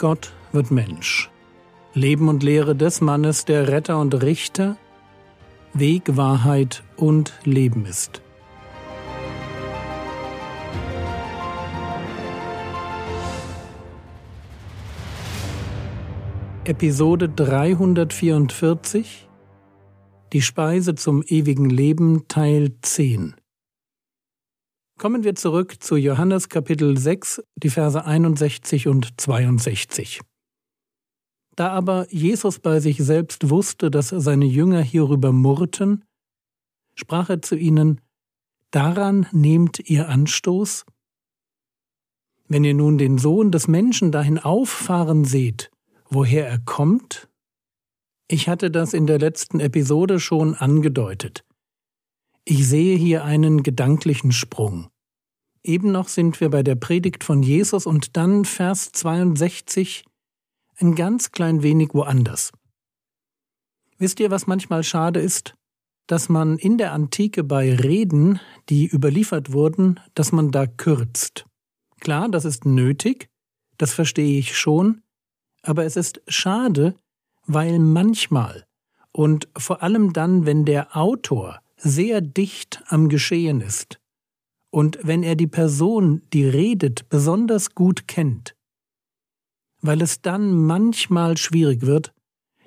Gott wird Mensch. Leben und Lehre des Mannes, der Retter und Richter, Weg, Wahrheit und Leben ist. Episode 344 Die Speise zum ewigen Leben Teil 10 Kommen wir zurück zu Johannes Kapitel 6, die Verse 61 und 62. Da aber Jesus bei sich selbst wusste, dass seine Jünger hierüber murrten, sprach er zu ihnen, Daran nehmt ihr Anstoß? Wenn ihr nun den Sohn des Menschen dahin auffahren seht, woher er kommt? Ich hatte das in der letzten Episode schon angedeutet. Ich sehe hier einen gedanklichen Sprung. Eben noch sind wir bei der Predigt von Jesus und dann Vers 62 ein ganz klein wenig woanders. Wisst ihr, was manchmal schade ist? Dass man in der Antike bei Reden, die überliefert wurden, dass man da kürzt. Klar, das ist nötig, das verstehe ich schon, aber es ist schade, weil manchmal und vor allem dann, wenn der Autor sehr dicht am Geschehen ist und wenn er die Person, die redet, besonders gut kennt, weil es dann manchmal schwierig wird,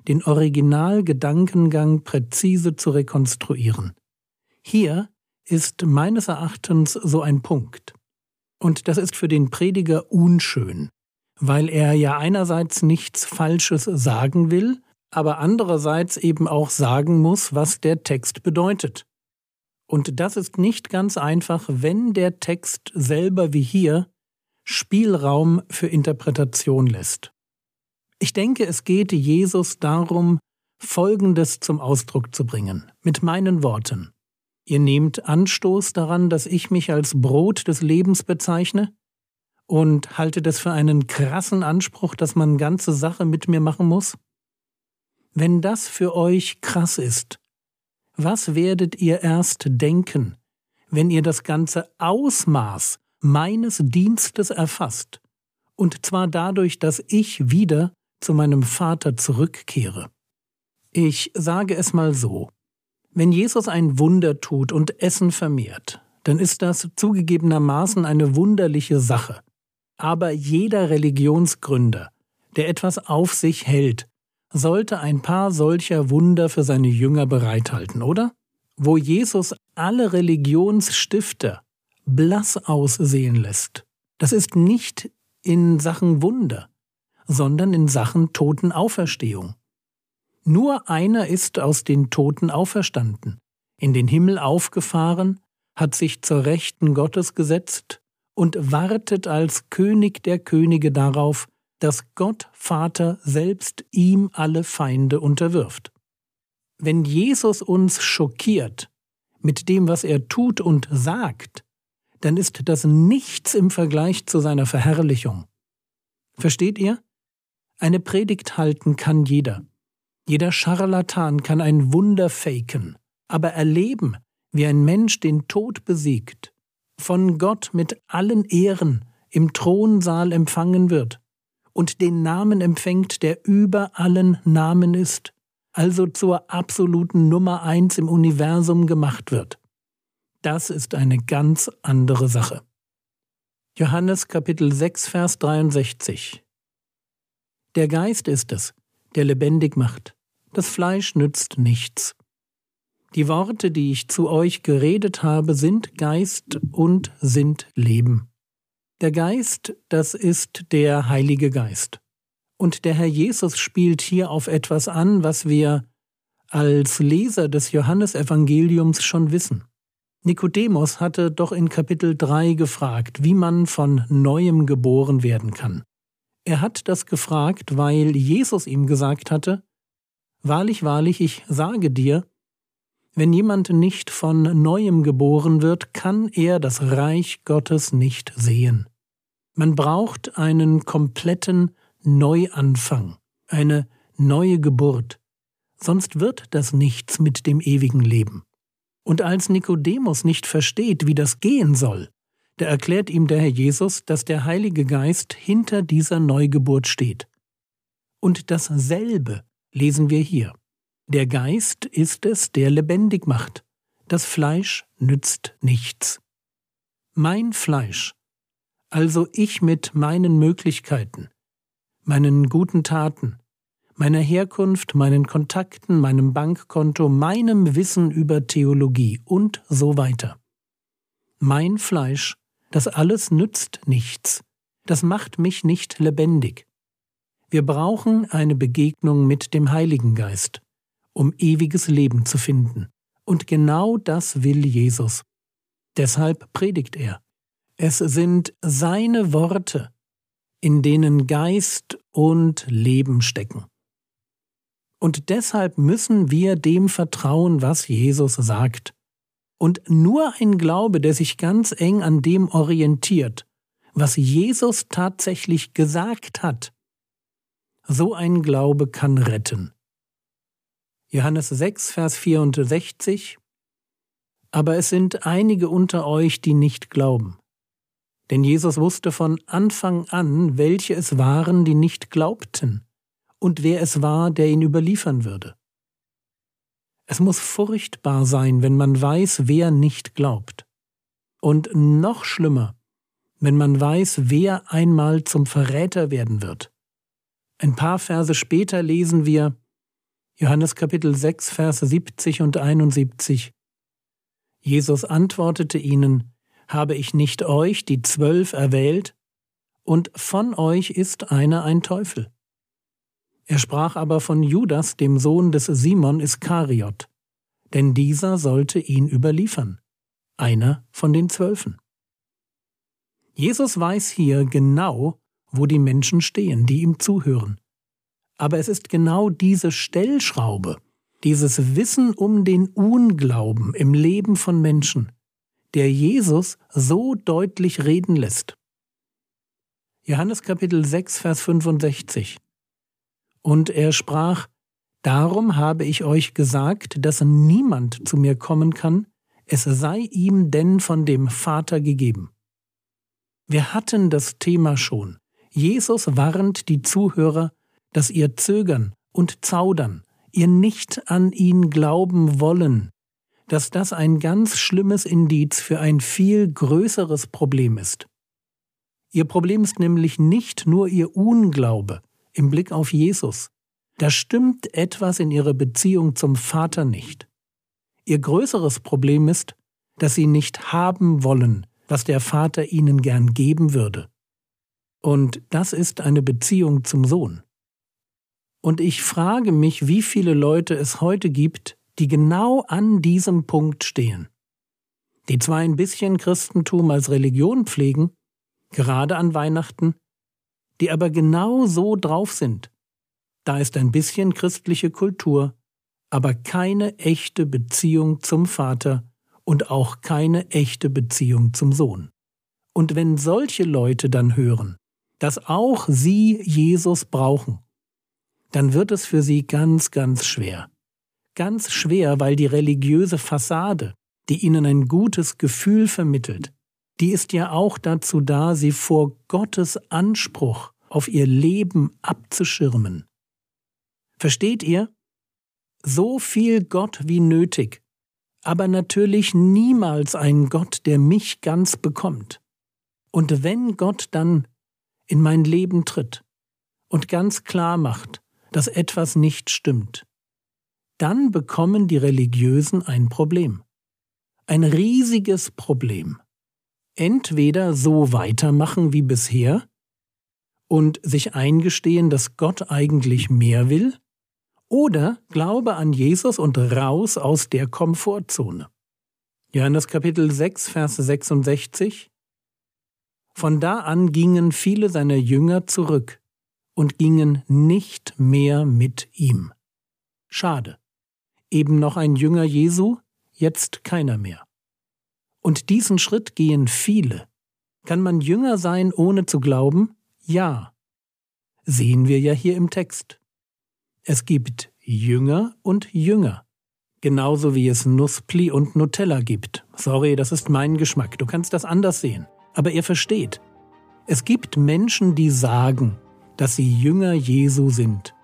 den Originalgedankengang präzise zu rekonstruieren. Hier ist meines Erachtens so ein Punkt. Und das ist für den Prediger unschön weil er ja einerseits nichts Falsches sagen will, aber andererseits eben auch sagen muss, was der Text bedeutet. Und das ist nicht ganz einfach, wenn der Text selber wie hier Spielraum für Interpretation lässt. Ich denke, es geht Jesus darum, Folgendes zum Ausdruck zu bringen, mit meinen Worten. Ihr nehmt Anstoß daran, dass ich mich als Brot des Lebens bezeichne? und halte das für einen krassen Anspruch, dass man ganze Sache mit mir machen muss? Wenn das für euch krass ist, was werdet ihr erst denken, wenn ihr das ganze Ausmaß meines Dienstes erfasst, und zwar dadurch, dass ich wieder zu meinem Vater zurückkehre? Ich sage es mal so, wenn Jesus ein Wunder tut und Essen vermehrt, dann ist das zugegebenermaßen eine wunderliche Sache. Aber jeder Religionsgründer, der etwas auf sich hält, sollte ein paar solcher Wunder für seine Jünger bereithalten, oder? Wo Jesus alle Religionsstifter blass aussehen lässt, das ist nicht in Sachen Wunder, sondern in Sachen Totenauferstehung. Nur einer ist aus den Toten auferstanden, in den Himmel aufgefahren, hat sich zur Rechten Gottes gesetzt und wartet als König der Könige darauf, dass Gott Vater selbst ihm alle Feinde unterwirft. Wenn Jesus uns schockiert mit dem, was er tut und sagt, dann ist das nichts im Vergleich zu seiner Verherrlichung. Versteht ihr? Eine Predigt halten kann jeder. Jeder Scharlatan kann ein Wunder faken, aber erleben, wie ein Mensch den Tod besiegt, von Gott mit allen Ehren im Thronsaal empfangen wird und den Namen empfängt, der über allen Namen ist, also zur absoluten Nummer eins im Universum gemacht wird. Das ist eine ganz andere Sache. Johannes Kapitel 6, Vers 63 Der Geist ist es, der lebendig macht. Das Fleisch nützt nichts. Die Worte, die ich zu euch geredet habe, sind Geist und sind Leben. Der Geist, das ist der Heilige Geist. Und der Herr Jesus spielt hier auf etwas an, was wir als Leser des Johannesevangeliums schon wissen. Nikodemus hatte doch in Kapitel 3 gefragt, wie man von neuem geboren werden kann. Er hat das gefragt, weil Jesus ihm gesagt hatte, Wahrlich, wahrlich, ich sage dir, wenn jemand nicht von neuem geboren wird, kann er das Reich Gottes nicht sehen. Man braucht einen kompletten Neuanfang, eine neue Geburt, sonst wird das nichts mit dem ewigen Leben. Und als Nikodemus nicht versteht, wie das gehen soll, da erklärt ihm der Herr Jesus, dass der Heilige Geist hinter dieser Neugeburt steht. Und dasselbe lesen wir hier. Der Geist ist es, der lebendig macht. Das Fleisch nützt nichts. Mein Fleisch, also ich mit meinen Möglichkeiten, meinen guten Taten, meiner Herkunft, meinen Kontakten, meinem Bankkonto, meinem Wissen über Theologie und so weiter. Mein Fleisch, das alles nützt nichts, das macht mich nicht lebendig. Wir brauchen eine Begegnung mit dem Heiligen Geist, um ewiges Leben zu finden. Und genau das will Jesus. Deshalb predigt er. Es sind seine Worte, in denen Geist und Leben stecken. Und deshalb müssen wir dem vertrauen, was Jesus sagt. Und nur ein Glaube, der sich ganz eng an dem orientiert, was Jesus tatsächlich gesagt hat, so ein Glaube kann retten. Johannes 6, Vers 64 Aber es sind einige unter euch, die nicht glauben. Denn Jesus wusste von Anfang an, welche es waren, die nicht glaubten und wer es war, der ihn überliefern würde. Es muss furchtbar sein, wenn man weiß, wer nicht glaubt. Und noch schlimmer, wenn man weiß, wer einmal zum Verräter werden wird. Ein paar Verse später lesen wir Johannes Kapitel 6, Verse 70 und 71. Jesus antwortete ihnen, Habe ich nicht euch, die Zwölf, erwählt? Und von euch ist einer ein Teufel. Er sprach aber von Judas, dem Sohn des Simon Iskariot, denn dieser sollte ihn überliefern, einer von den Zwölfen. Jesus weiß hier genau, wo die Menschen stehen, die ihm zuhören. Aber es ist genau diese Stellschraube, dieses Wissen um den Unglauben im Leben von Menschen, der Jesus so deutlich reden lässt. Johannes Kapitel 6, Vers 65 und er sprach, Darum habe ich euch gesagt, dass niemand zu mir kommen kann, es sei ihm denn von dem Vater gegeben. Wir hatten das Thema schon. Jesus warnt die Zuhörer, dass ihr Zögern und Zaudern, ihr nicht an ihn glauben wollen, dass das ein ganz schlimmes Indiz für ein viel größeres Problem ist. Ihr Problem ist nämlich nicht nur ihr Unglaube, im Blick auf Jesus. Da stimmt etwas in ihrer Beziehung zum Vater nicht. Ihr größeres Problem ist, dass sie nicht haben wollen, was der Vater ihnen gern geben würde. Und das ist eine Beziehung zum Sohn. Und ich frage mich, wie viele Leute es heute gibt, die genau an diesem Punkt stehen. Die zwar ein bisschen Christentum als Religion pflegen, gerade an Weihnachten, die aber genau so drauf sind. Da ist ein bisschen christliche Kultur, aber keine echte Beziehung zum Vater und auch keine echte Beziehung zum Sohn. Und wenn solche Leute dann hören, dass auch sie Jesus brauchen, dann wird es für sie ganz, ganz schwer. Ganz schwer, weil die religiöse Fassade, die ihnen ein gutes Gefühl vermittelt, die ist ja auch dazu da, sie vor Gottes Anspruch auf ihr Leben abzuschirmen. Versteht ihr? So viel Gott wie nötig, aber natürlich niemals ein Gott, der mich ganz bekommt. Und wenn Gott dann in mein Leben tritt und ganz klar macht, dass etwas nicht stimmt, dann bekommen die Religiösen ein Problem. Ein riesiges Problem entweder so weitermachen wie bisher und sich eingestehen, dass Gott eigentlich mehr will, oder Glaube an Jesus und raus aus der Komfortzone. Johannes Kapitel 6, Vers 66 Von da an gingen viele seiner Jünger zurück und gingen nicht mehr mit ihm. Schade. Eben noch ein Jünger Jesu, jetzt keiner mehr. Und diesen Schritt gehen viele. Kann man Jünger sein, ohne zu glauben? Ja. Sehen wir ja hier im Text. Es gibt Jünger und Jünger. Genauso wie es Nuspli und Nutella gibt. Sorry, das ist mein Geschmack. Du kannst das anders sehen. Aber er versteht, es gibt Menschen, die sagen, dass sie Jünger Jesu sind.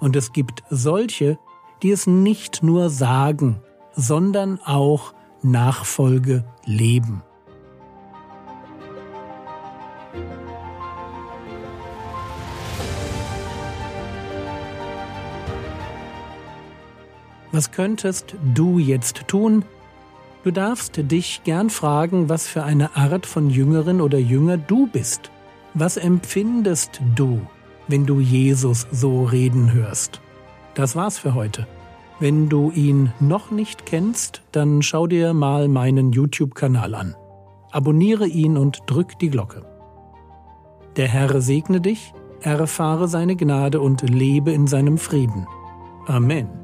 Und es gibt solche, die es nicht nur sagen, sondern auch Nachfolge leben. Was könntest du jetzt tun? Du darfst dich gern fragen, was für eine Art von Jüngerin oder Jünger du bist. Was empfindest du, wenn du Jesus so reden hörst? Das war's für heute. Wenn du ihn noch nicht kennst, dann schau dir mal meinen YouTube-Kanal an. Abonniere ihn und drück die Glocke. Der Herr segne dich, erfahre seine Gnade und lebe in seinem Frieden. Amen.